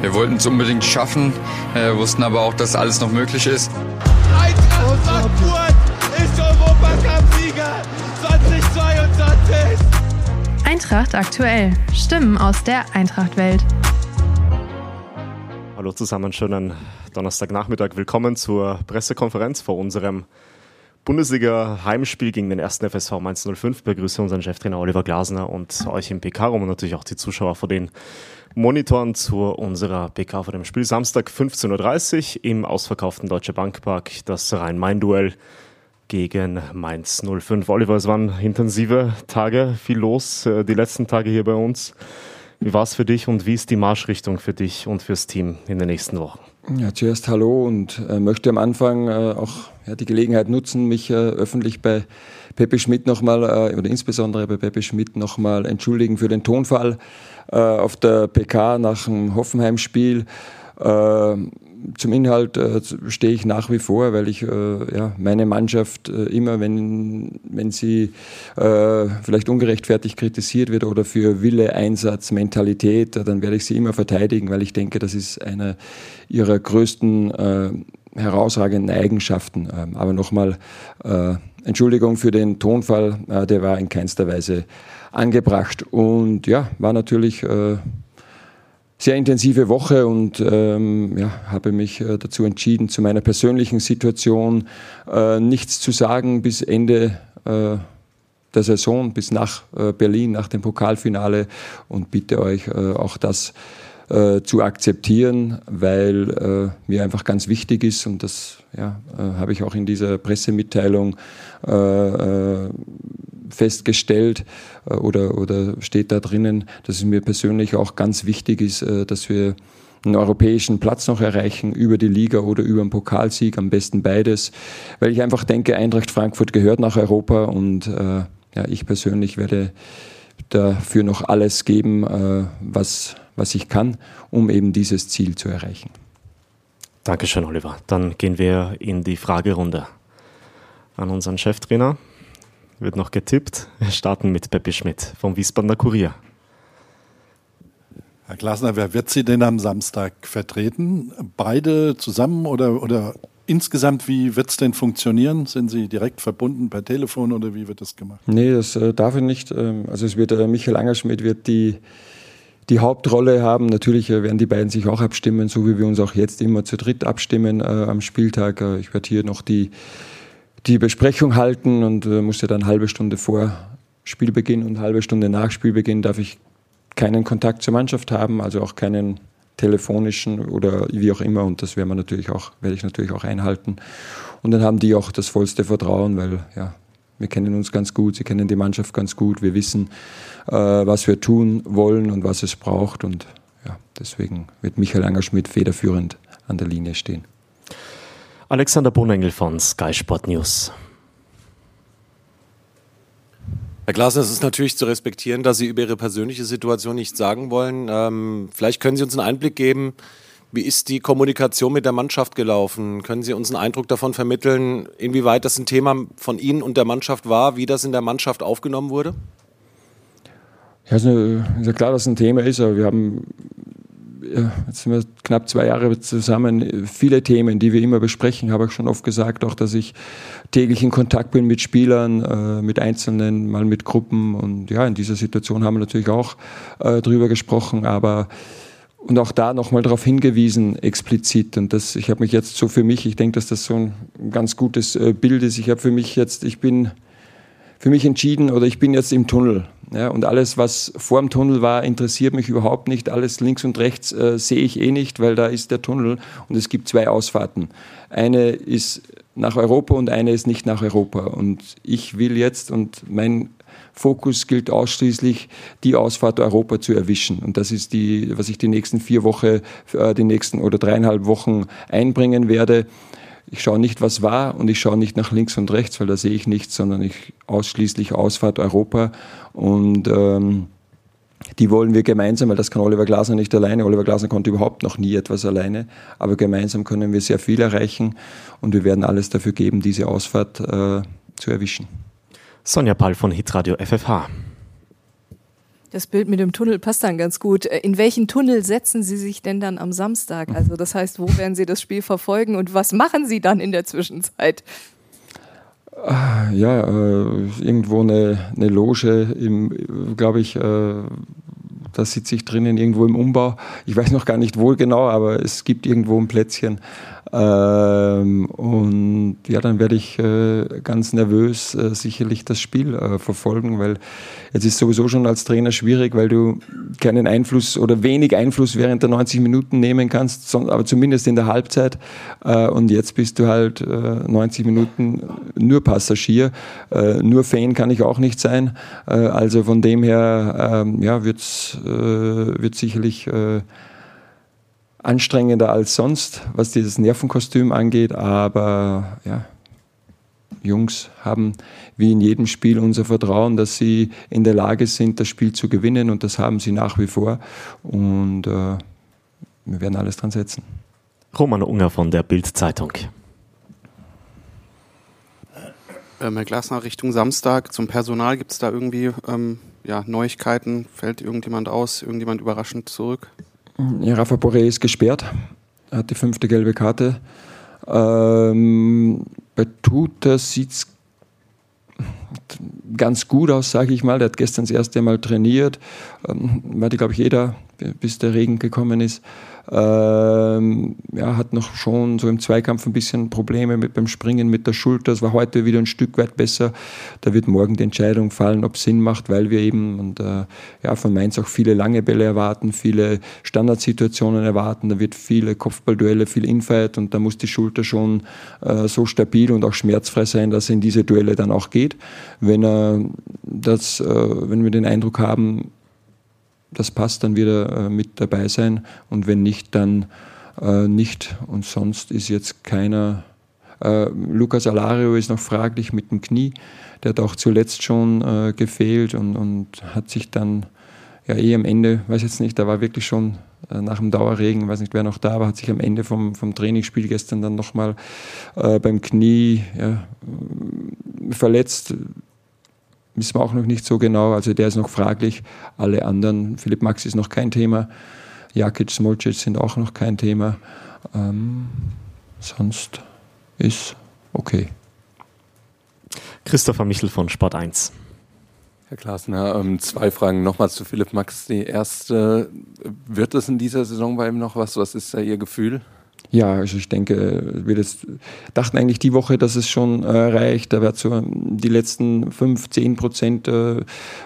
Wir wollten es unbedingt schaffen, äh, wussten aber auch, dass alles noch möglich ist. Eintracht Frankfurt ist Europacup-Sieger 2022. Eintracht aktuell. Stimmen aus der Eintracht-Welt. Hallo zusammen, schönen Donnerstagnachmittag. Willkommen zur Pressekonferenz vor unserem Bundesliga-Heimspiel gegen den 1. FSV Mainz 05. Begrüße unseren Cheftrainer Oliver Glasner und euch im PK-Raum und natürlich auch die Zuschauer vor den Monitoren zu unserer PK vor dem Spiel. Samstag 15.30 Uhr im ausverkauften Deutsche Bankpark das Rhein-Main-Duell gegen Mainz 05. Oliver, es waren intensive Tage, viel los äh, die letzten Tage hier bei uns. Wie war es für dich und wie ist die Marschrichtung für dich und fürs Team in den nächsten Wochen? Ja, zuerst hallo und äh, möchte am Anfang äh, auch ja, die Gelegenheit nutzen, mich äh, öffentlich bei Pepe Schmidt nochmal äh, oder insbesondere bei Pepe Schmidt nochmal entschuldigen für den Tonfall äh, auf der PK nach dem Hoffenheim-Spiel. Zum Inhalt äh, stehe ich nach wie vor, weil ich äh, ja, meine Mannschaft äh, immer, wenn, wenn sie äh, vielleicht ungerechtfertigt kritisiert wird oder für Wille, Einsatz, Mentalität, äh, dann werde ich sie immer verteidigen, weil ich denke, das ist eine ihrer größten äh, herausragenden Eigenschaften. Ähm, aber nochmal Entschuldigung für den Tonfall, der war in keinster Weise angebracht. Und ja, war natürlich sehr intensive Woche und ähm, ja, habe mich äh, dazu entschieden, zu meiner persönlichen Situation äh, nichts zu sagen bis Ende äh, der Saison, bis nach äh, Berlin, nach dem Pokalfinale und bitte euch äh, auch das zu akzeptieren, weil mir einfach ganz wichtig ist und das ja, habe ich auch in dieser Pressemitteilung festgestellt äh, oder, oder steht da drinnen, dass es mir persönlich auch ganz wichtig ist, äh, dass wir einen europäischen Platz noch erreichen, über die Liga oder über den Pokalsieg, am besten beides, weil ich einfach denke, Eintracht Frankfurt gehört nach Europa und äh, ja, ich persönlich werde dafür noch alles geben, äh, was, was ich kann, um eben dieses Ziel zu erreichen. Dankeschön, Oliver. Dann gehen wir in die Fragerunde an unseren Cheftrainer wird noch getippt. Wir starten mit Peppi Schmidt vom Wiesbadener Kurier. Herr Glasner, wer wird Sie denn am Samstag vertreten? Beide zusammen oder, oder insgesamt, wie wird es denn funktionieren? Sind Sie direkt verbunden per Telefon oder wie wird das gemacht? Nee, das äh, darf ich nicht. Ähm, also es wird äh, Michael Angerschmidt wird die, die Hauptrolle haben. Natürlich äh, werden die beiden sich auch abstimmen, so wie wir uns auch jetzt immer zu dritt abstimmen äh, am Spieltag. Äh, ich werde hier noch die die Besprechung halten und äh, musste dann halbe Stunde vor Spielbeginn und halbe Stunde nach Spielbeginn darf ich keinen Kontakt zur Mannschaft haben, also auch keinen telefonischen oder wie auch immer und das werden wir natürlich auch, werde ich natürlich auch einhalten. Und dann haben die auch das vollste Vertrauen, weil ja, wir kennen uns ganz gut, sie kennen die Mannschaft ganz gut, wir wissen, äh, was wir tun wollen und was es braucht und ja, deswegen wird Michael Angerschmidt federführend an der Linie stehen. Alexander Bonengel von Sky Sport News. Herr Glasner, es ist natürlich zu respektieren, dass Sie über Ihre persönliche Situation nichts sagen wollen. Ähm, vielleicht können Sie uns einen Einblick geben, wie ist die Kommunikation mit der Mannschaft gelaufen? Können Sie uns einen Eindruck davon vermitteln, inwieweit das ein Thema von Ihnen und der Mannschaft war, wie das in der Mannschaft aufgenommen wurde? Ja, ist ja klar, dass es ein Thema ist, aber wir haben jetzt sind wir knapp zwei Jahre zusammen, viele Themen, die wir immer besprechen, habe ich schon oft gesagt, auch dass ich täglich in Kontakt bin mit Spielern, äh, mit Einzelnen, mal mit Gruppen und ja, in dieser Situation haben wir natürlich auch äh, drüber gesprochen, aber und auch da nochmal darauf hingewiesen, explizit. Und das, ich habe mich jetzt so für mich, ich denke, dass das so ein ganz gutes äh, Bild ist. Ich habe für mich jetzt, ich bin für mich entschieden oder ich bin jetzt im Tunnel. Ja, und alles, was vor dem Tunnel war, interessiert mich überhaupt nicht. Alles links und rechts äh, sehe ich eh nicht, weil da ist der Tunnel und es gibt zwei Ausfahrten. Eine ist nach Europa und eine ist nicht nach Europa. Und ich will jetzt und mein Fokus gilt ausschließlich, die Ausfahrt Europa zu erwischen. Und das ist die, was ich die nächsten vier Wochen, äh, die nächsten oder dreieinhalb Wochen einbringen werde. Ich schaue nicht, was war und ich schaue nicht nach links und rechts, weil da sehe ich nichts, sondern ich ausschließlich Ausfahrt Europa und ähm, die wollen wir gemeinsam, weil das kann Oliver Glasner nicht alleine. Oliver Glasner konnte überhaupt noch nie etwas alleine, aber gemeinsam können wir sehr viel erreichen und wir werden alles dafür geben, diese Ausfahrt äh, zu erwischen. Sonja Pall von Hitradio FFH. Das Bild mit dem Tunnel passt dann ganz gut. Äh, in welchen Tunnel setzen Sie sich denn dann am Samstag? Also das heißt, wo werden Sie das Spiel verfolgen und was machen Sie dann in der Zwischenzeit? Ah, ja, äh, irgendwo eine, eine Loge im, glaube ich, äh, da sitze ich drinnen irgendwo im Umbau. Ich weiß noch gar nicht wo genau, aber es gibt irgendwo ein Plätzchen. Ähm, und ja, dann werde ich äh, ganz nervös äh, sicherlich das Spiel äh, verfolgen, weil es ist sowieso schon als Trainer schwierig, weil du keinen Einfluss oder wenig Einfluss während der 90 Minuten nehmen kannst, aber zumindest in der Halbzeit. Äh, und jetzt bist du halt 90 äh, Minuten nur Passagier, äh, nur Fan kann ich auch nicht sein. also von dem her ähm, ja, wird es sicherlich anstrengender als sonst, was dieses Nervenkostüm angeht. Aber ja, Jungs haben wie in jedem Spiel unser Vertrauen, dass sie in der Lage sind, das Spiel zu gewinnen und das haben sie nach wie vor. Und äh, wir werden alles dran setzen. Roman Unger von der Bild-Zeitung. Ähm, Herr Glasner, Richtung Samstag zum Personal, gibt es da irgendwie ähm, ja, Neuigkeiten? Fällt irgendjemand aus, irgendjemand überraschend zurück? Ja, Rafa Boré ist gesperrt, er hat die fünfte gelbe Karte. Ähm, bei Tuta sieht es ganz gut aus, sage ich mal. Der hat gestern das erste Mal trainiert. Ähm, war glaube ich, jeder, bis der Regen gekommen ist. Ähm, ja, hat noch schon so im Zweikampf ein bisschen Probleme mit beim Springen mit der Schulter. Es war heute wieder ein Stück weit besser. Da wird morgen die Entscheidung fallen, ob es Sinn macht, weil wir eben und äh, ja, von Mainz auch viele lange Bälle erwarten, viele Standardsituationen erwarten. Da wird viele Kopfballduelle, viel Infight und da muss die Schulter schon äh, so stabil und auch schmerzfrei sein, dass er in diese Duelle dann auch geht. Wenn er das, äh, wenn wir den Eindruck haben, das passt, dann wieder äh, mit dabei sein und wenn nicht, dann äh, nicht. Und sonst ist jetzt keiner. Äh, Lucas Alario ist noch fraglich mit dem Knie. Der hat auch zuletzt schon gefehlt und, und hat sich dann ja eh am Ende, weiß jetzt nicht, da war wirklich schon nach dem Dauerregen, weiß nicht wer noch da war, hat sich am Ende vom, vom Trainingsspiel gestern dann nochmal äh, beim Knie ja, verletzt wissen wir auch noch nicht so genau. Also der ist noch fraglich. Alle anderen, Philipp Max ist noch kein Thema. Jakic, Smolcic sind auch noch kein Thema. Ähm, sonst ist okay. Christopher Michel von Sport 1. Herr Klaasner, ähm, zwei Fragen nochmal zu Philipp Max. Die erste, wird es in dieser Saison bei ihm noch was? Was ist da Ihr Gefühl? Ja, also ich denke, wir das, dachten eigentlich die Woche, dass es schon äh, reicht. Da wird so die letzten fünf, zehn Prozent, äh,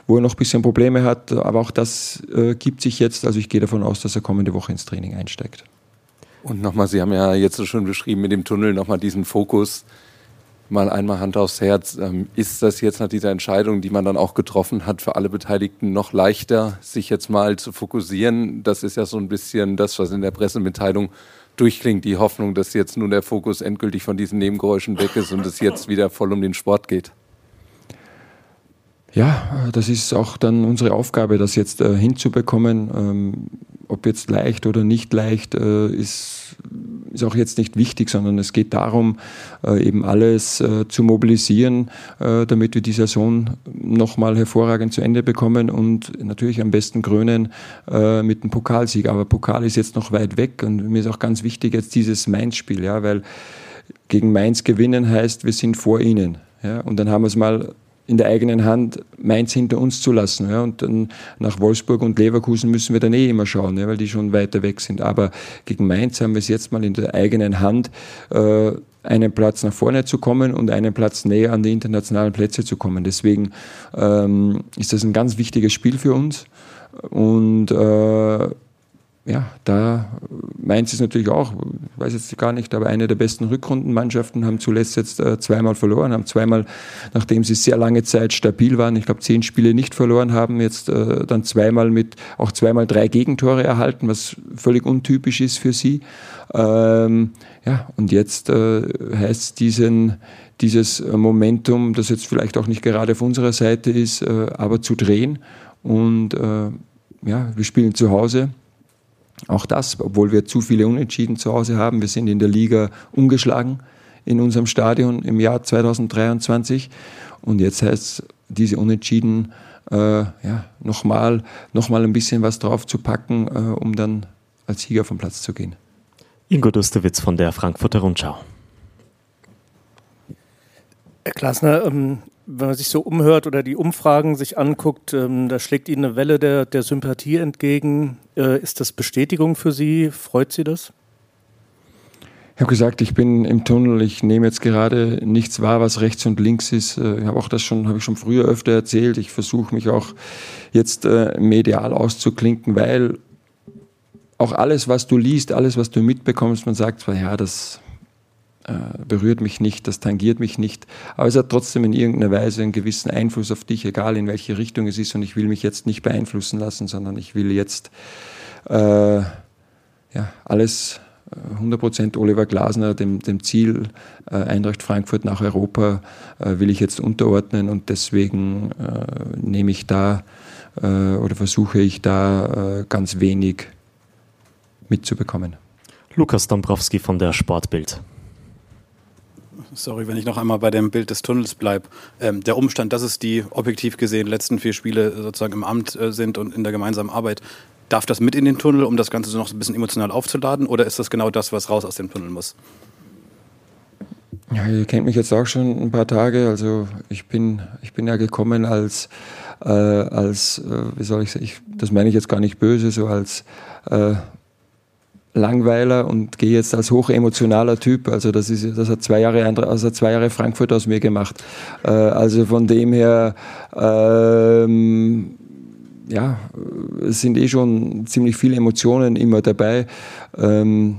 wo er noch ein bisschen Probleme hat. Aber auch das äh, gibt sich jetzt. Also ich gehe davon aus, dass er kommende Woche ins Training einsteigt. Und nochmal, Sie haben ja jetzt schon beschrieben mit dem Tunnel, nochmal diesen Fokus. Mal einmal Hand aufs Herz. Ähm, ist das jetzt nach dieser Entscheidung, die man dann auch getroffen hat, für alle Beteiligten noch leichter, sich jetzt mal zu fokussieren? Das ist ja so ein bisschen das, was in der Pressemitteilung durchklingt, die Hoffnung, dass jetzt nun der Fokus endgültig von diesen Nebengeräuschen weg ist und es jetzt wieder voll um den Sport geht? Ja, das ist auch dann unsere Aufgabe, das jetzt äh, hinzubekommen. Ähm, ob jetzt leicht oder nicht leicht, äh, ist, ist auch jetzt nicht wichtig, sondern es geht darum, äh, eben alles äh, zu mobilisieren, äh, damit wir die Saison nochmal hervorragend zu Ende bekommen und natürlich am besten krönen äh, mit dem Pokalsieg. Aber Pokal ist jetzt noch weit weg und mir ist auch ganz wichtig jetzt dieses Mainz-Spiel, ja, weil gegen Mainz gewinnen heißt, wir sind vor ihnen. Ja, und dann haben wir es mal in der eigenen Hand Mainz hinter uns zu lassen. Ja. Und dann nach Wolfsburg und Leverkusen müssen wir dann eh immer schauen, ja, weil die schon weiter weg sind. Aber gegen Mainz haben wir es jetzt mal in der eigenen Hand, äh, einen Platz nach vorne zu kommen und einen Platz näher an die internationalen Plätze zu kommen. Deswegen ähm, ist das ein ganz wichtiges Spiel für uns. Und äh, ja, da Mainz ist natürlich auch, weiß jetzt gar nicht, aber eine der besten Rückrundenmannschaften, haben zuletzt jetzt äh, zweimal verloren, haben zweimal, nachdem sie sehr lange Zeit stabil waren, ich glaube zehn Spiele nicht verloren haben, jetzt äh, dann zweimal mit, auch zweimal drei Gegentore erhalten, was völlig untypisch ist für sie. Ähm, ja, und jetzt äh, heißt diesen, dieses Momentum, das jetzt vielleicht auch nicht gerade auf unserer Seite ist, äh, aber zu drehen und äh, ja, wir spielen zu Hause auch das, obwohl wir zu viele Unentschieden zu Hause haben. Wir sind in der Liga ungeschlagen in unserem Stadion im Jahr 2023. Und jetzt heißt es, diese Unentschieden äh, ja, nochmal noch mal ein bisschen was drauf zu packen, äh, um dann als Sieger vom Platz zu gehen. Ingo Dustewitz von der Frankfurter Rundschau. Herr Klasner, ähm, wenn man sich so umhört oder die Umfragen sich anguckt, ähm, da schlägt Ihnen eine Welle der, der Sympathie entgegen. Äh, ist das Bestätigung für Sie? Freut Sie das? Ich habe gesagt, ich bin im Tunnel, ich nehme jetzt gerade nichts wahr, was rechts und links ist. Äh, ich habe auch das schon, habe ich schon früher öfter erzählt. Ich versuche mich auch jetzt äh, medial auszuklinken, weil auch alles, was du liest, alles, was du mitbekommst, man sagt zwar, ja, das berührt mich nicht, das tangiert mich nicht, aber es hat trotzdem in irgendeiner Weise einen gewissen Einfluss auf dich, egal in welche Richtung es ist. Und ich will mich jetzt nicht beeinflussen lassen, sondern ich will jetzt äh, ja, alles 100% Oliver Glasner, dem, dem Ziel äh, Eintracht Frankfurt nach Europa, äh, will ich jetzt unterordnen und deswegen äh, nehme ich da äh, oder versuche ich da äh, ganz wenig mitzubekommen. Lukas Dombrowski von der Sportbild. Sorry, wenn ich noch einmal bei dem Bild des Tunnels bleibe. Ähm, der Umstand, dass es die objektiv gesehen letzten vier Spiele sozusagen im Amt äh, sind und in der gemeinsamen Arbeit, Darf das mit in den Tunnel, um das Ganze so noch ein bisschen emotional aufzuladen? Oder ist das genau das, was raus aus dem Tunnel muss? Ja, ihr kennt mich jetzt auch schon ein paar Tage. Also ich bin, ich bin ja gekommen als, äh, als äh, wie soll ich sagen, ich, das meine ich jetzt gar nicht böse, so als äh, Langweiler und gehe jetzt als hochemotionaler Typ. Also das ist, das hat zwei Jahre, also zwei Jahre Frankfurt aus mir gemacht. Äh, also von dem her ähm, ja, es sind eh schon ziemlich viele Emotionen immer dabei. Ähm,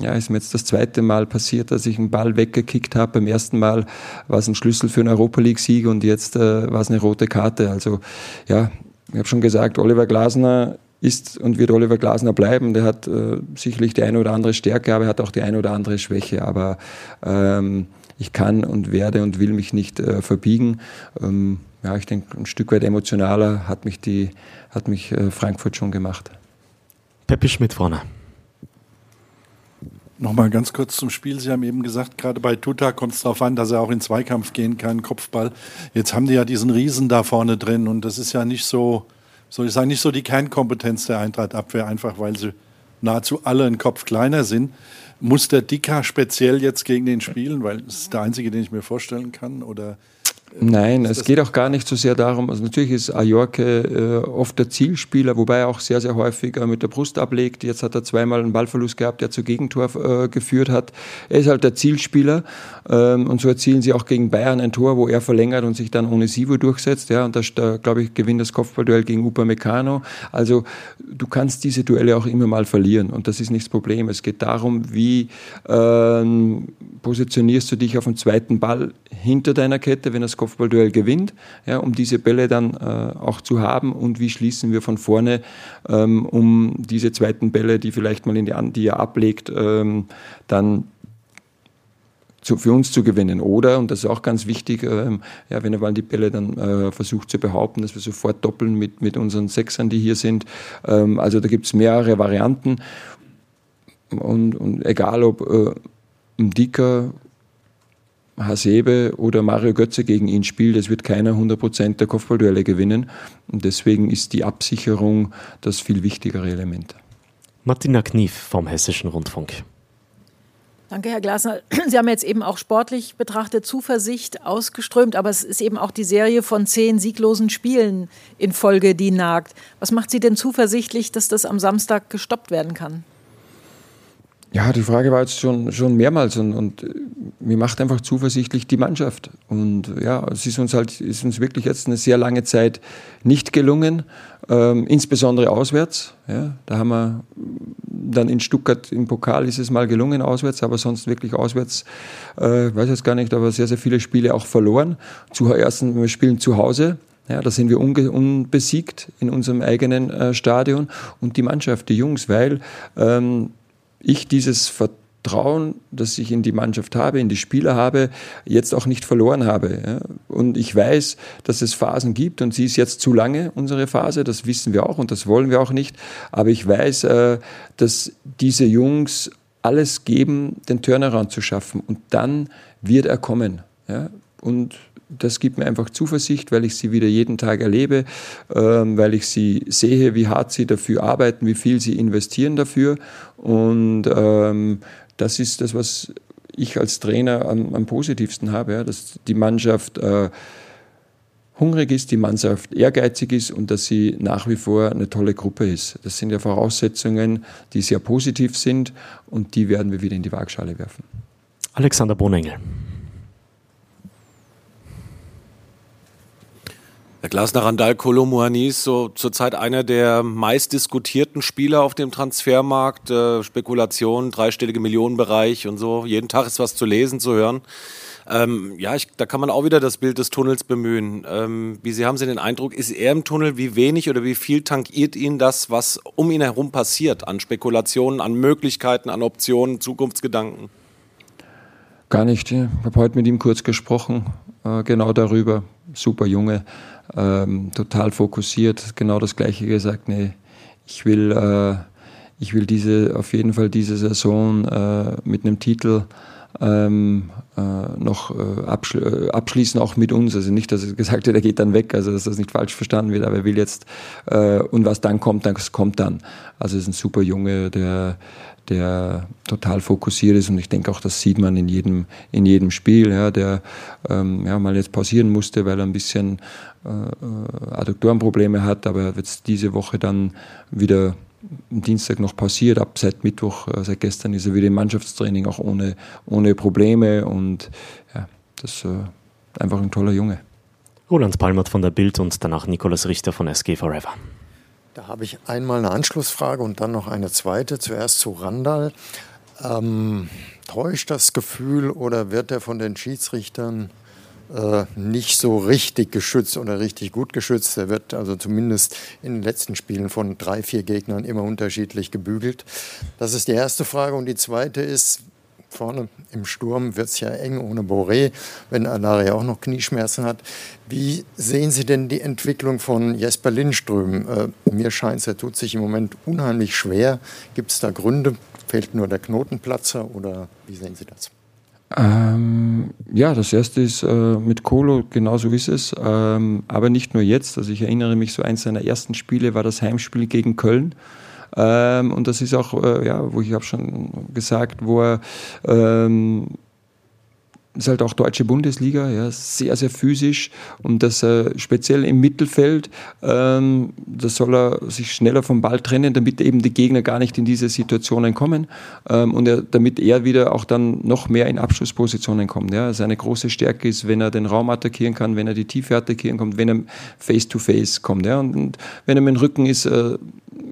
ja, ist mir jetzt das zweite Mal passiert, dass ich einen Ball weggekickt habe. Beim ersten Mal war es ein Schlüssel für einen Europa League-Sieg und jetzt äh, war es eine rote Karte. Also ja, ich habe schon gesagt, Oliver Glasner ist und wird Oliver Glasner bleiben. Der hat äh, sicherlich die eine oder andere Stärke, aber er hat auch die eine oder andere Schwäche. Aber ähm, ich kann und werde und will mich nicht äh, verbiegen. Ähm, ja, ich denke, ein Stück weit emotionaler hat mich, die, hat mich äh, Frankfurt schon gemacht. Peppi Schmidt vorne. Nochmal ganz kurz zum Spiel. Sie haben eben gesagt, gerade bei Tuta kommt es darauf an, dass er auch in Zweikampf gehen kann, Kopfball. Jetzt haben die ja diesen Riesen da vorne drin und das ist ja nicht so, soll ich sagen, nicht so die Kernkompetenz der Eintracht-Abwehr, einfach weil sie nahezu alle einen Kopf kleiner sind. Muss der Dicker speziell jetzt gegen den spielen, weil das ist der einzige, den ich mir vorstellen kann? Oder Nein, es geht auch gar nicht so sehr darum, also natürlich ist Ajorke äh, oft der Zielspieler, wobei er auch sehr, sehr häufig äh, mit der Brust ablegt. Jetzt hat er zweimal einen Ballverlust gehabt, der zu Gegentor äh, geführt hat. Er ist halt der Zielspieler ähm, und so erzielen sie auch gegen Bayern ein Tor, wo er verlängert und sich dann ohne Sivo durchsetzt. Ja, und da, da glaube ich, gewinnt das Kopfballduell gegen Upamecano. Also du kannst diese Duelle auch immer mal verlieren und das ist nicht das Problem. Es geht darum, wie ähm, positionierst du dich auf dem zweiten Ball hinter deiner Kette, wenn das Kopfballduell gewinnt, ja, um diese Bälle dann äh, auch zu haben und wie schließen wir von vorne, ähm, um diese zweiten Bälle, die vielleicht mal in die, die er ablegt, ähm, dann zu, für uns zu gewinnen. Oder, und das ist auch ganz wichtig, ähm, ja, wenn er mal die Bälle dann äh, versucht zu behaupten, dass wir sofort doppeln mit, mit unseren Sechsern, die hier sind. Ähm, also da gibt es mehrere Varianten. Und, und egal ob äh, ein Dicker Hasebe oder Mario Götze gegen ihn spielt, es wird keiner 100% der Kopfballduelle gewinnen. Und deswegen ist die Absicherung das viel wichtigere Element. Martina Knief vom Hessischen Rundfunk. Danke, Herr Glasner. Sie haben jetzt eben auch sportlich betrachtet Zuversicht ausgeströmt, aber es ist eben auch die Serie von zehn sieglosen Spielen in Folge, die nagt. Was macht Sie denn zuversichtlich, dass das am Samstag gestoppt werden kann? Ja, die Frage war jetzt schon, schon mehrmals und, und mir macht einfach zuversichtlich die Mannschaft. Und ja, es ist uns halt, ist uns wirklich jetzt eine sehr lange Zeit nicht gelungen, ähm, insbesondere auswärts. Ja, da haben wir dann in Stuttgart im Pokal ist es mal gelungen auswärts, aber sonst wirklich auswärts, äh, weiß jetzt gar nicht, aber sehr, sehr viele Spiele auch verloren. Zuerst, wir spielen zu Hause. Ja, da sind wir unbesiegt in unserem eigenen äh, Stadion und die Mannschaft, die Jungs, weil ähm, ich dieses Vertrauen, das ich in die Mannschaft habe, in die Spieler habe, jetzt auch nicht verloren habe. Und ich weiß, dass es Phasen gibt und sie ist jetzt zu lange, unsere Phase, das wissen wir auch und das wollen wir auch nicht. Aber ich weiß, äh, dass diese Jungs alles geben, den Turnaround zu schaffen und dann wird er kommen. Und das gibt mir einfach Zuversicht, weil ich sie wieder jeden Tag erlebe, ähm, weil ich sie sehe, wie hart sie dafür arbeiten, wie viel sie investieren dafür. Und ähm, das ist das, was ich als Trainer am, am positivsten habe, ja, dass die Mannschaft äh, hungrig ist, die Mannschaft ehrgeizig ist und dass sie nach wie vor eine tolle Gruppe ist. Das sind ja Voraussetzungen, die sehr positiv sind und die werden wir wieder in die Waagschale werfen. Alexander Bonengel. Der Glasner Randall Kolomuani ist so zurzeit einer der meistdiskutierten Spieler auf dem Transfermarkt. Äh, Spekulation, dreistellige Millionenbereich und so. Jeden Tag ist was zu lesen, zu hören. Ähm, ja, ich, da kann man auch wieder das Bild des Tunnels bemühen. Ähm, wie Sie haben Sie den Eindruck, ist er im Tunnel? Wie wenig oder wie viel tankiert ihn das, was um ihn herum passiert an Spekulationen, an Möglichkeiten, an Optionen, Zukunftsgedanken? Gar nicht. Ich habe heute mit ihm kurz gesprochen, äh, genau darüber. Super Junge ähm, total fokussiert, genau das Gleiche gesagt. Nee, ich will, äh, ich will diese, auf jeden Fall diese Saison äh, mit einem Titel ähm, äh, noch äh, abschli äh, abschließen, auch mit uns. Also nicht, dass er gesagt hat, er geht dann weg, also dass das nicht falsch verstanden wird, aber er will jetzt, äh, und was dann kommt, das kommt dann. Also ist ein super Junge, der, der total fokussiert ist und ich denke auch, das sieht man in jedem, in jedem Spiel, ja, der ähm, ja, mal jetzt pausieren musste, weil er ein bisschen äh, äh Adduktorenprobleme hat, aber er wird diese Woche dann wieder am Dienstag noch pausiert, ab seit Mittwoch, äh, seit gestern ist er wieder im Mannschaftstraining, auch ohne, ohne Probleme und ja, das ist äh, einfach ein toller Junge. Roland Palmert von der Bild und danach Nikolaus Richter von SG Forever. Da habe ich einmal eine Anschlussfrage und dann noch eine zweite. Zuerst zu Randall. Ähm, täuscht das Gefühl oder wird er von den Schiedsrichtern äh, nicht so richtig geschützt oder richtig gut geschützt? Er wird also zumindest in den letzten Spielen von drei, vier Gegnern immer unterschiedlich gebügelt. Das ist die erste Frage. Und die zweite ist, Vorne im Sturm wird es ja eng ohne Boré, wenn Alaria auch noch Knieschmerzen hat. Wie sehen Sie denn die Entwicklung von Jesper Lindström? Äh, mir scheint es, er tut sich im Moment unheimlich schwer. Gibt es da Gründe? Fehlt nur der Knotenplatzer oder wie sehen Sie das? Ähm, ja, das erste ist äh, mit Kolo, genauso ist es. Ähm, aber nicht nur jetzt. Also ich erinnere mich, so eins seiner ersten Spiele war das Heimspiel gegen Köln. Ähm, und das ist auch, äh, ja, wo ich habe schon gesagt, wo er ähm, ist halt auch deutsche Bundesliga, ja, sehr, sehr physisch und das äh, speziell im Mittelfeld, ähm, da soll er sich schneller vom Ball trennen, damit eben die Gegner gar nicht in diese Situationen kommen ähm, und er, damit er wieder auch dann noch mehr in Abschlusspositionen kommt. Ja. Seine große Stärke ist, wenn er den Raum attackieren kann, wenn er die Tiefe attackieren kann, wenn er face-to-face -face kommt. Ja. Und, und, wenn er mit dem Rücken ist, äh,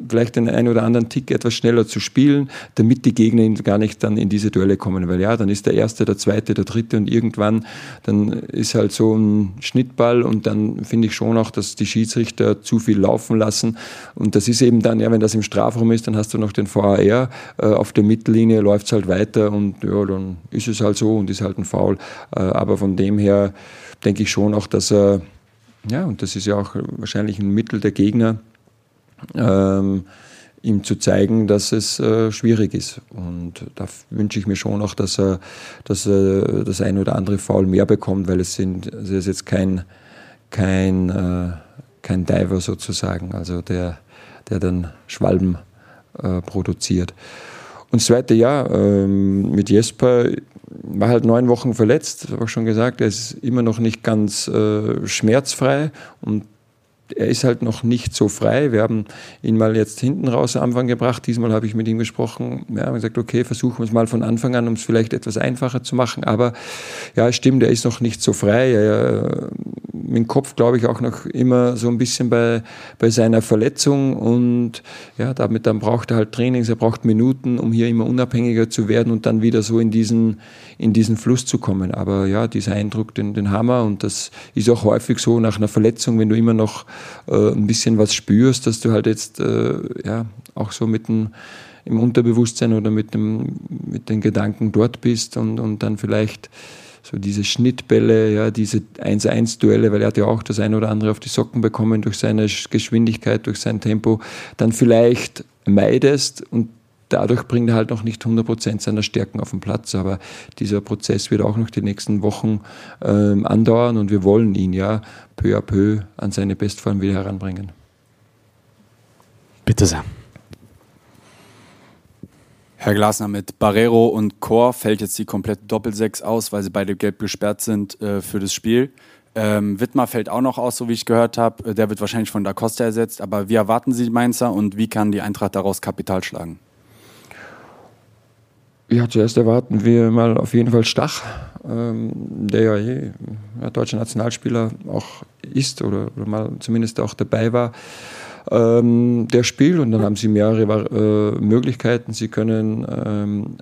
vielleicht den einen oder anderen Tick etwas schneller zu spielen, damit die Gegner gar nicht dann in diese Duelle kommen. Weil ja, dann ist der erste, der zweite, der dritte und irgendwann dann ist halt so ein Schnittball und dann finde ich schon auch, dass die Schiedsrichter zu viel laufen lassen. Und das ist eben dann, ja, wenn das im Strafraum ist, dann hast du noch den VAR. Äh, auf der Mittellinie läuft es halt weiter und ja, dann ist es halt so und ist halt ein Foul. Äh, aber von dem her denke ich schon auch, dass er, ja, und das ist ja auch wahrscheinlich ein Mittel der Gegner, ähm, ihm zu zeigen, dass es äh, schwierig ist. Und da wünsche ich mir schon auch, dass er, dass er das ein oder andere Foul mehr bekommt, weil es sind, also ist jetzt kein, kein, äh, kein Diver sozusagen, also der, der dann Schwalben äh, produziert. Und das zweite Jahr ähm, mit Jesper war halt neun Wochen verletzt, habe ich schon gesagt, er ist immer noch nicht ganz äh, schmerzfrei und er ist halt noch nicht so frei. Wir haben ihn mal jetzt hinten raus am Anfang gebracht. Diesmal habe ich mit ihm gesprochen. Ja, haben gesagt, okay, versuchen wir es mal von Anfang an, um es vielleicht etwas einfacher zu machen. Aber ja, stimmt, er ist noch nicht so frei. Er, im Kopf glaube ich auch noch immer so ein bisschen bei, bei seiner Verletzung und ja, damit dann braucht er halt Trainings, er braucht Minuten, um hier immer unabhängiger zu werden und dann wieder so in diesen, in diesen Fluss zu kommen. Aber ja, dieser Eindruck, den, den wir und das ist auch häufig so nach einer Verletzung, wenn du immer noch äh, ein bisschen was spürst, dass du halt jetzt äh, ja auch so mit dem im Unterbewusstsein oder mit, dem, mit den Gedanken dort bist und, und dann vielleicht so diese Schnittbälle, ja, diese 1-1-Duelle, weil er hat ja auch das eine oder andere auf die Socken bekommen durch seine Geschwindigkeit, durch sein Tempo, dann vielleicht meidest und dadurch bringt er halt noch nicht 100% seiner Stärken auf den Platz. Aber dieser Prozess wird auch noch die nächsten Wochen ähm, andauern und wir wollen ihn ja peu à peu an seine Bestform wieder heranbringen. Bitte sehr. Herr Glasner, mit Barrero und Chor fällt jetzt die komplette Doppelsechs aus, weil sie beide gelb gesperrt sind äh, für das Spiel. Ähm, Wittmer fällt auch noch aus, so wie ich gehört habe. Äh, der wird wahrscheinlich von Da Costa ersetzt. Aber wie erwarten Sie die Mainzer und wie kann die Eintracht daraus Kapital schlagen? Ja, zuerst erwarten wir mal auf jeden Fall Stach, ähm, der ja eh ja, deutscher Nationalspieler auch ist oder, oder mal zumindest auch dabei war ähm, der Spiel und dann haben sie mehrere äh, Möglichkeiten. Sie können ähm,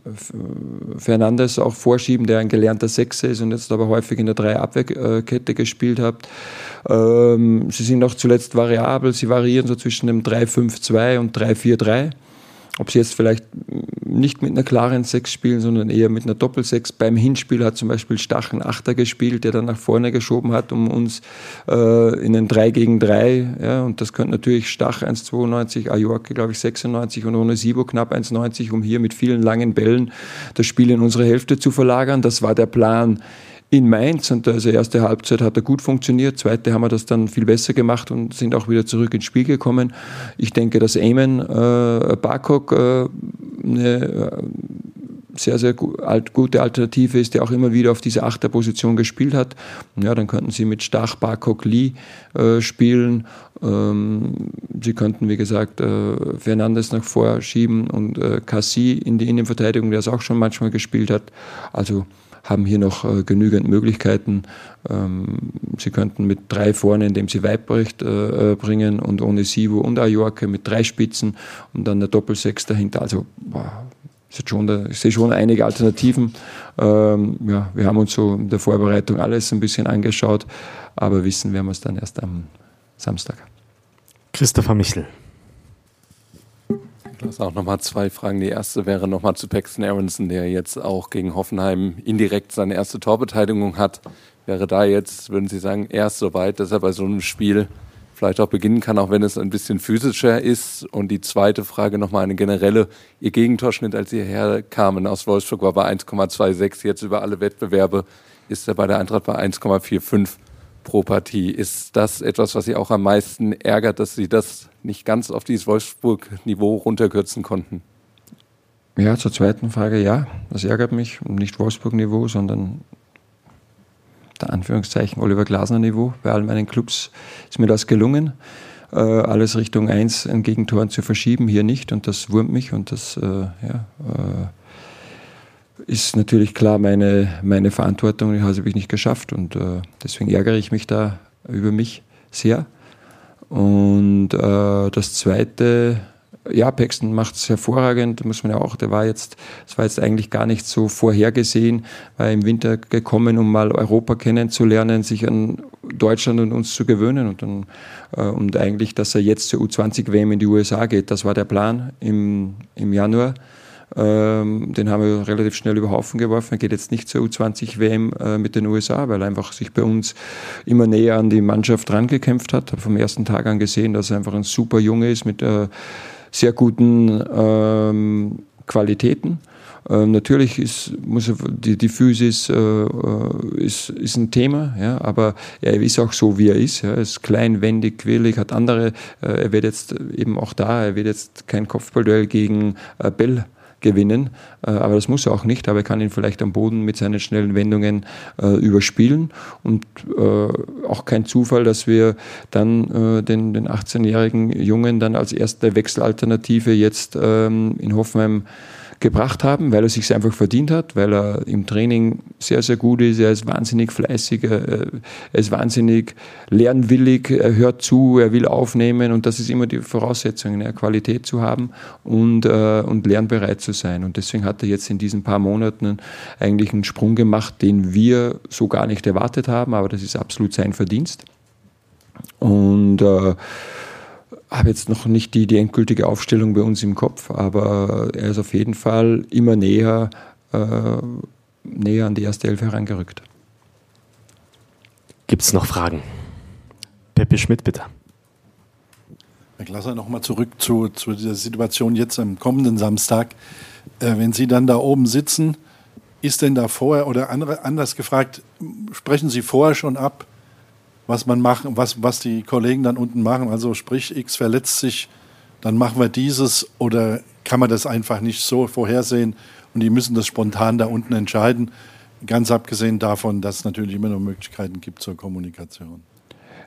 Fernandes auch vorschieben, der ein gelernter Sechser ist und jetzt aber häufig in der Drei-Abwehrkette gespielt hat. Ähm, sie sind auch zuletzt variabel, sie variieren so zwischen dem 3-5-2 und 3-4-3 ob sie jetzt vielleicht nicht mit einer klaren Sechs spielen, sondern eher mit einer Doppelsechs. Beim Hinspiel hat zum Beispiel Stachen Achter gespielt, der dann nach vorne geschoben hat, um uns äh, in den 3 gegen 3, ja, und das könnte natürlich Stach 1,92, Ajorke, glaube ich, 96 und ohne Sibo knapp 1,90, um hier mit vielen langen Bällen das Spiel in unsere Hälfte zu verlagern. Das war der Plan in Mainz und also erste Halbzeit hat er gut funktioniert, zweite haben wir das dann viel besser gemacht und sind auch wieder zurück ins Spiel gekommen. Ich denke, dass Eamon äh, Barkok äh, eine äh, sehr, sehr gute Alternative ist, der auch immer wieder auf diese Achterposition gespielt hat. Ja, dann könnten sie mit Stach, Barkok, Lee äh, spielen. Ähm, sie könnten, wie gesagt, äh, Fernandes nach vorschieben und äh, Cassie in die Innenverteidigung, der es auch schon manchmal gespielt hat. Also haben hier noch äh, genügend Möglichkeiten. Ähm, sie könnten mit drei vorne, indem sie Weibrecht äh, äh, bringen und ohne Sivo und Ajorke mit drei Spitzen und dann der Doppelsechs dahinter. Also boah, schon ich sehe schon einige Alternativen. Ähm, ja, wir haben uns so in der Vorbereitung alles ein bisschen angeschaut, aber wissen werden wir es dann erst am Samstag. Christopher Michel. Das auch nochmal zwei Fragen. Die erste wäre nochmal zu Paxton Aronson, der jetzt auch gegen Hoffenheim indirekt seine erste Torbeteiligung hat. Wäre da jetzt, würden Sie sagen, erst so weit, dass er bei so einem Spiel vielleicht auch beginnen kann, auch wenn es ein bisschen physischer ist? Und die zweite Frage nochmal eine generelle. Ihr Gegentorschnitt, als Sie herkamen aus Wolfsburg, war bei 1,26. Jetzt über alle Wettbewerbe ist er bei der Eintracht bei 1,45 pro Partie. Ist das etwas, was Sie auch am meisten ärgert, dass Sie das nicht ganz auf dieses Wolfsburg-Niveau runterkürzen konnten? Ja, zur zweiten Frage, ja, das ärgert mich. Nicht Wolfsburg-Niveau, sondern der Anführungszeichen Oliver Glasner-Niveau. Bei all meinen Clubs ist mir das gelungen, äh, alles Richtung 1 an Gegentoren zu verschieben, hier nicht. Und das wurmt mich und das äh, ja, äh, ist natürlich klar meine, meine Verantwortung, die habe ich nicht geschafft und äh, deswegen ärgere ich mich da über mich sehr. Und äh, das Zweite, ja, Paxton macht es hervorragend, muss man ja auch, der war jetzt, das war jetzt eigentlich gar nicht so vorhergesehen, war im Winter gekommen, um mal Europa kennenzulernen, sich an Deutschland und uns zu gewöhnen und dann, äh, und eigentlich, dass er jetzt zur U20-WM in die USA geht, das war der Plan im, im Januar. Ähm, den haben wir relativ schnell über Haufen geworfen. Er geht jetzt nicht zur U20-WM äh, mit den USA, weil er einfach sich bei uns immer näher an die Mannschaft rangekämpft hat. Habe vom ersten Tag an gesehen, dass er einfach ein super Junge ist mit äh, sehr guten ähm, Qualitäten. Ähm, natürlich ist, muss die, die Physis äh, äh, ist, ist ein Thema, ja, aber er ist auch so, wie er ist. Ja. Er ist klein, wendig, quirlig, hat andere. Äh, er wird jetzt eben auch da, er wird jetzt kein Kopfballduell gegen äh, Bell gewinnen. Äh, aber das muss er auch nicht, aber er kann ihn vielleicht am Boden mit seinen schnellen Wendungen äh, überspielen. Und äh, auch kein Zufall, dass wir dann den, den 18-jährigen Jungen dann als erste Wechselalternative jetzt ähm, in Hoffenheim gebracht haben, weil er sich einfach verdient hat, weil er im Training sehr, sehr gut ist, er ist wahnsinnig fleißig, er ist wahnsinnig lernwillig, er hört zu, er will aufnehmen und das ist immer die Voraussetzung, eine Qualität zu haben und, äh, und lernbereit zu sein. Und deswegen hat er jetzt in diesen paar Monaten eigentlich einen Sprung gemacht, den wir so gar nicht erwartet haben, aber das ist absolut sein Verdienst. Und äh, habe jetzt noch nicht die, die endgültige Aufstellung bei uns im Kopf, aber er ist auf jeden Fall immer näher, äh, näher an die erste Elf herangerückt. Gibt es noch Fragen? Peppe Schmidt, bitte. Herr Glasser, nochmal zurück zu, zu der Situation jetzt am kommenden Samstag. Äh, wenn Sie dann da oben sitzen, ist denn da vorher oder andere, anders gefragt, sprechen Sie vorher schon ab, was man machen, was, was die Kollegen dann unten machen? Also sprich, X verletzt sich, dann machen wir dieses oder kann man das einfach nicht so vorhersehen und die müssen das spontan da unten entscheiden? Ganz abgesehen davon, dass es natürlich immer noch Möglichkeiten gibt zur Kommunikation.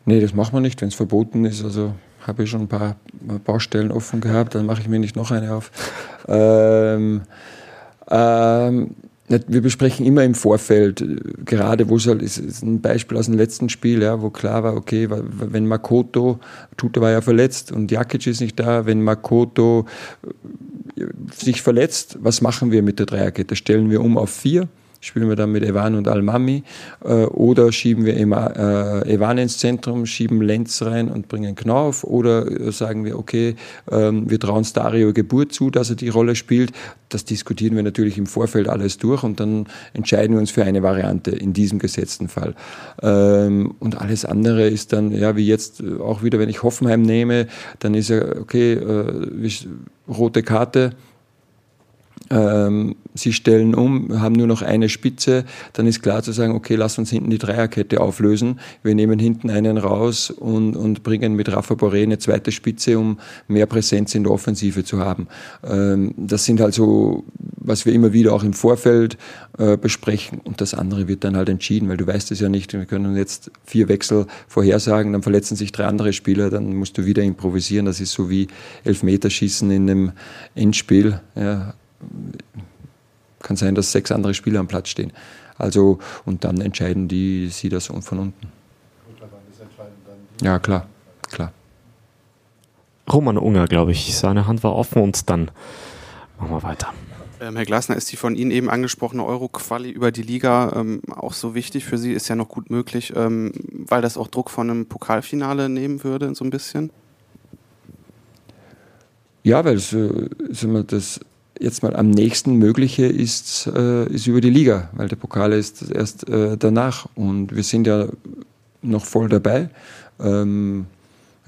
Nee, das macht man nicht, wenn es verboten ist. Also habe ich schon ein paar Baustellen offen gehabt, dann mache ich mir nicht noch eine auf. Ähm, ähm, wir besprechen immer im Vorfeld, gerade wo es halt ist, ist ein Beispiel aus dem letzten Spiel, ja, wo klar war, okay, wenn Makoto, Tuta war ja verletzt und Jakic ist nicht da, wenn Makoto äh, sich verletzt, was machen wir mit der Dreierkette? Stellen wir um auf vier? Spielen wir dann mit Evan und Almami äh, oder schieben wir immer äh, Evan ins Zentrum, schieben Lenz rein und bringen Knauf oder äh, sagen wir, okay, ähm, wir trauen Stario Geburt zu, dass er die Rolle spielt. Das diskutieren wir natürlich im Vorfeld alles durch und dann entscheiden wir uns für eine Variante in diesem gesetzten Fall. Ähm, und alles andere ist dann, ja, wie jetzt äh, auch wieder, wenn ich Hoffenheim nehme, dann ist ja, okay, äh, rote Karte, ähm, sie stellen um, haben nur noch eine Spitze, dann ist klar zu sagen, okay, lass uns hinten die Dreierkette auflösen. Wir nehmen hinten einen raus und, und bringen mit Rafa Boré eine zweite Spitze, um mehr Präsenz in der Offensive zu haben. Ähm, das sind halt so, was wir immer wieder auch im Vorfeld äh, besprechen und das andere wird dann halt entschieden, weil du weißt es ja nicht. Wir können jetzt vier Wechsel vorhersagen, dann verletzen sich drei andere Spieler, dann musst du wieder improvisieren. Das ist so wie Elfmeterschießen in einem Endspiel. Ja, kann sein, dass sechs andere Spieler am Platz stehen. Also, und dann entscheiden die sie das von unten. Ja, klar, klar. Roman Unger, glaube ich, seine Hand war offen und dann machen wir weiter. Ähm, Herr Glasner, ist die von Ihnen eben angesprochene Euro-Quali über die Liga ähm, auch so wichtig für Sie? Ist ja noch gut möglich, ähm, weil das auch Druck von einem Pokalfinale nehmen würde, so ein bisschen? Ja, weil es, äh, das jetzt mal am nächsten mögliche ist, äh, ist über die Liga, weil der Pokal ist erst äh, danach und wir sind ja noch voll dabei. Ähm,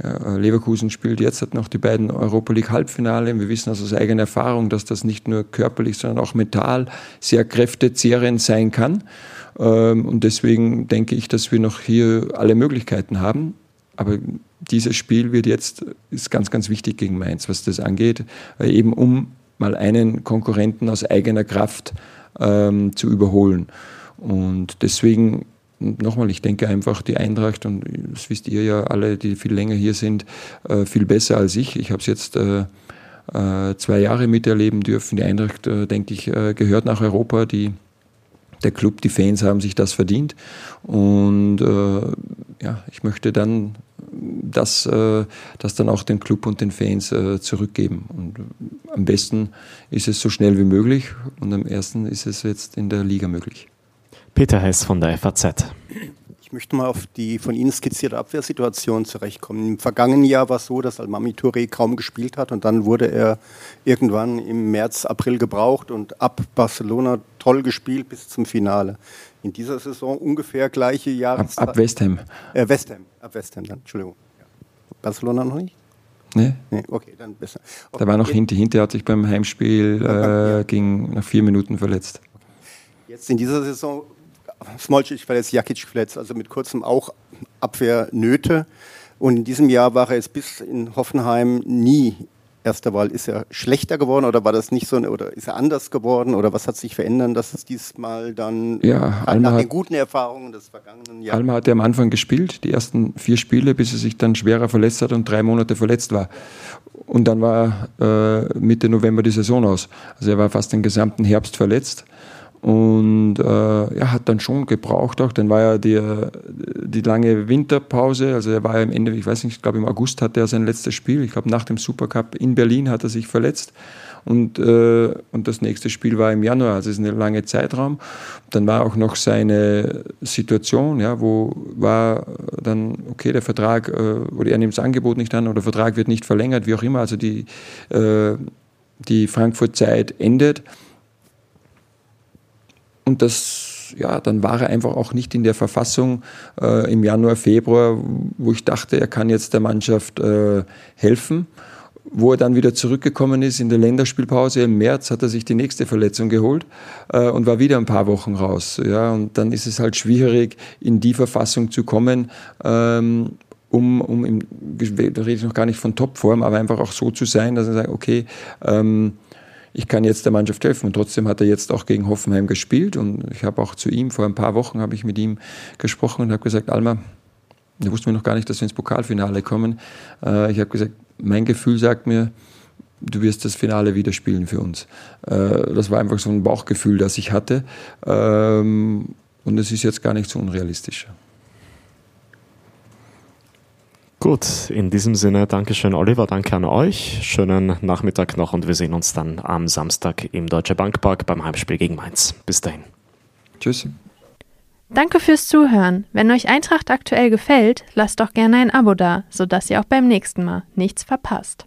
ja, Leverkusen spielt jetzt hat noch die beiden Europa League Halbfinale. Wir wissen aus eigener Erfahrung, dass das nicht nur körperlich, sondern auch mental sehr kräftezehrend sein kann. Ähm, und deswegen denke ich, dass wir noch hier alle Möglichkeiten haben. Aber dieses Spiel wird jetzt, ist ganz, ganz wichtig gegen Mainz, was das angeht, eben um mal einen Konkurrenten aus eigener Kraft ähm, zu überholen. Und deswegen, nochmal, ich denke einfach, die Eintracht, und das wisst ihr ja alle, die viel länger hier sind, äh, viel besser als ich. Ich habe es jetzt äh, äh, zwei Jahre miterleben dürfen. Die Eintracht, äh, denke ich, äh, gehört nach Europa. Die, der Club, die Fans haben sich das verdient. Und äh, ja, ich möchte dann das, äh, das dann auch den Club und den Fans äh, zurückgeben. Und am besten ist es so schnell wie möglich und am ersten ist es jetzt in der Liga möglich. Peter Hess von der FAZ. Ich möchte mal auf die von Ihnen skizzierte Abwehrsituation zurechtkommen. Im vergangenen Jahr war es so, dass Almami Touré kaum gespielt hat und dann wurde er irgendwann im März, April gebraucht und ab Barcelona toll gespielt bis zum Finale. In dieser Saison ungefähr gleiche Jahreszeit. Ab, ab Westham. Äh, Westham, ab Westham dann, Entschuldigung. Barcelona noch nicht? Nee. nee. Okay, dann besser. Okay. Da war noch Hinter. Hinter hat sich beim Heimspiel äh, ja. ging nach vier Minuten verletzt. Jetzt in dieser Saison Smolcic verletzt, Jakic verletzt, also mit kurzem auch Abwehrnöte. Und in diesem Jahr war er jetzt bis in Hoffenheim nie erster Wahl. Ist er schlechter geworden oder war das nicht so, oder ist er anders geworden oder was hat sich verändert, dass es diesmal dann ja, Alma nach den guten Erfahrungen des vergangenen Jahres. Alma hat ja am Anfang gespielt, die ersten vier Spiele, bis er sich dann schwerer verletzt hat und drei Monate verletzt war. Und dann war äh, Mitte November die Saison aus. Also er war fast den gesamten Herbst verletzt und äh, er hat dann schon gebraucht auch, dann war ja die, die lange Winterpause, also er war ja im Ende, ich weiß nicht, ich glaube im August hatte er sein letztes Spiel, ich glaube nach dem Supercup in Berlin hat er sich verletzt. Und, äh, und das nächste Spiel war im Januar, also es ist ein langer Zeitraum. Dann war auch noch seine Situation, ja, wo war dann, okay, der Vertrag, äh, oder er nimmt das Angebot nicht an oder der Vertrag wird nicht verlängert, wie auch immer, also die, äh, die Frankfurt-Zeit endet. Und das ja, dann war er einfach auch nicht in der Verfassung äh, im Januar, Februar, wo ich dachte, er kann jetzt der Mannschaft äh, helfen. Wo er dann wieder zurückgekommen ist in der Länderspielpause im März, hat er sich die nächste Verletzung geholt äh, und war wieder ein paar Wochen raus. Ja, und dann ist es halt schwierig, in die Verfassung zu kommen, ähm, um, um im, da rede ich noch gar nicht von Topform, aber einfach auch so zu sein, dass er sagt, okay, ähm, ich kann jetzt der Mannschaft helfen. Und trotzdem hat er jetzt auch gegen Hoffenheim gespielt. Und ich habe auch zu ihm, vor ein paar Wochen habe ich mit ihm gesprochen und habe gesagt, Alma, da wussten wir noch gar nicht, dass wir ins Pokalfinale kommen. Äh, ich habe gesagt, mein Gefühl sagt mir, du wirst das Finale wieder spielen für uns. Äh, das war einfach so ein Bauchgefühl, das ich hatte. Ähm, und es ist jetzt gar nicht so unrealistisch. Gut, in diesem Sinne, Dankeschön, Oliver, danke an euch. Schönen Nachmittag noch und wir sehen uns dann am Samstag im Deutsche Bankpark beim Heimspiel gegen Mainz. Bis dahin. Tschüss. Danke fürs Zuhören. Wenn euch Eintracht aktuell gefällt, lasst doch gerne ein Abo da, sodass ihr auch beim nächsten Mal nichts verpasst.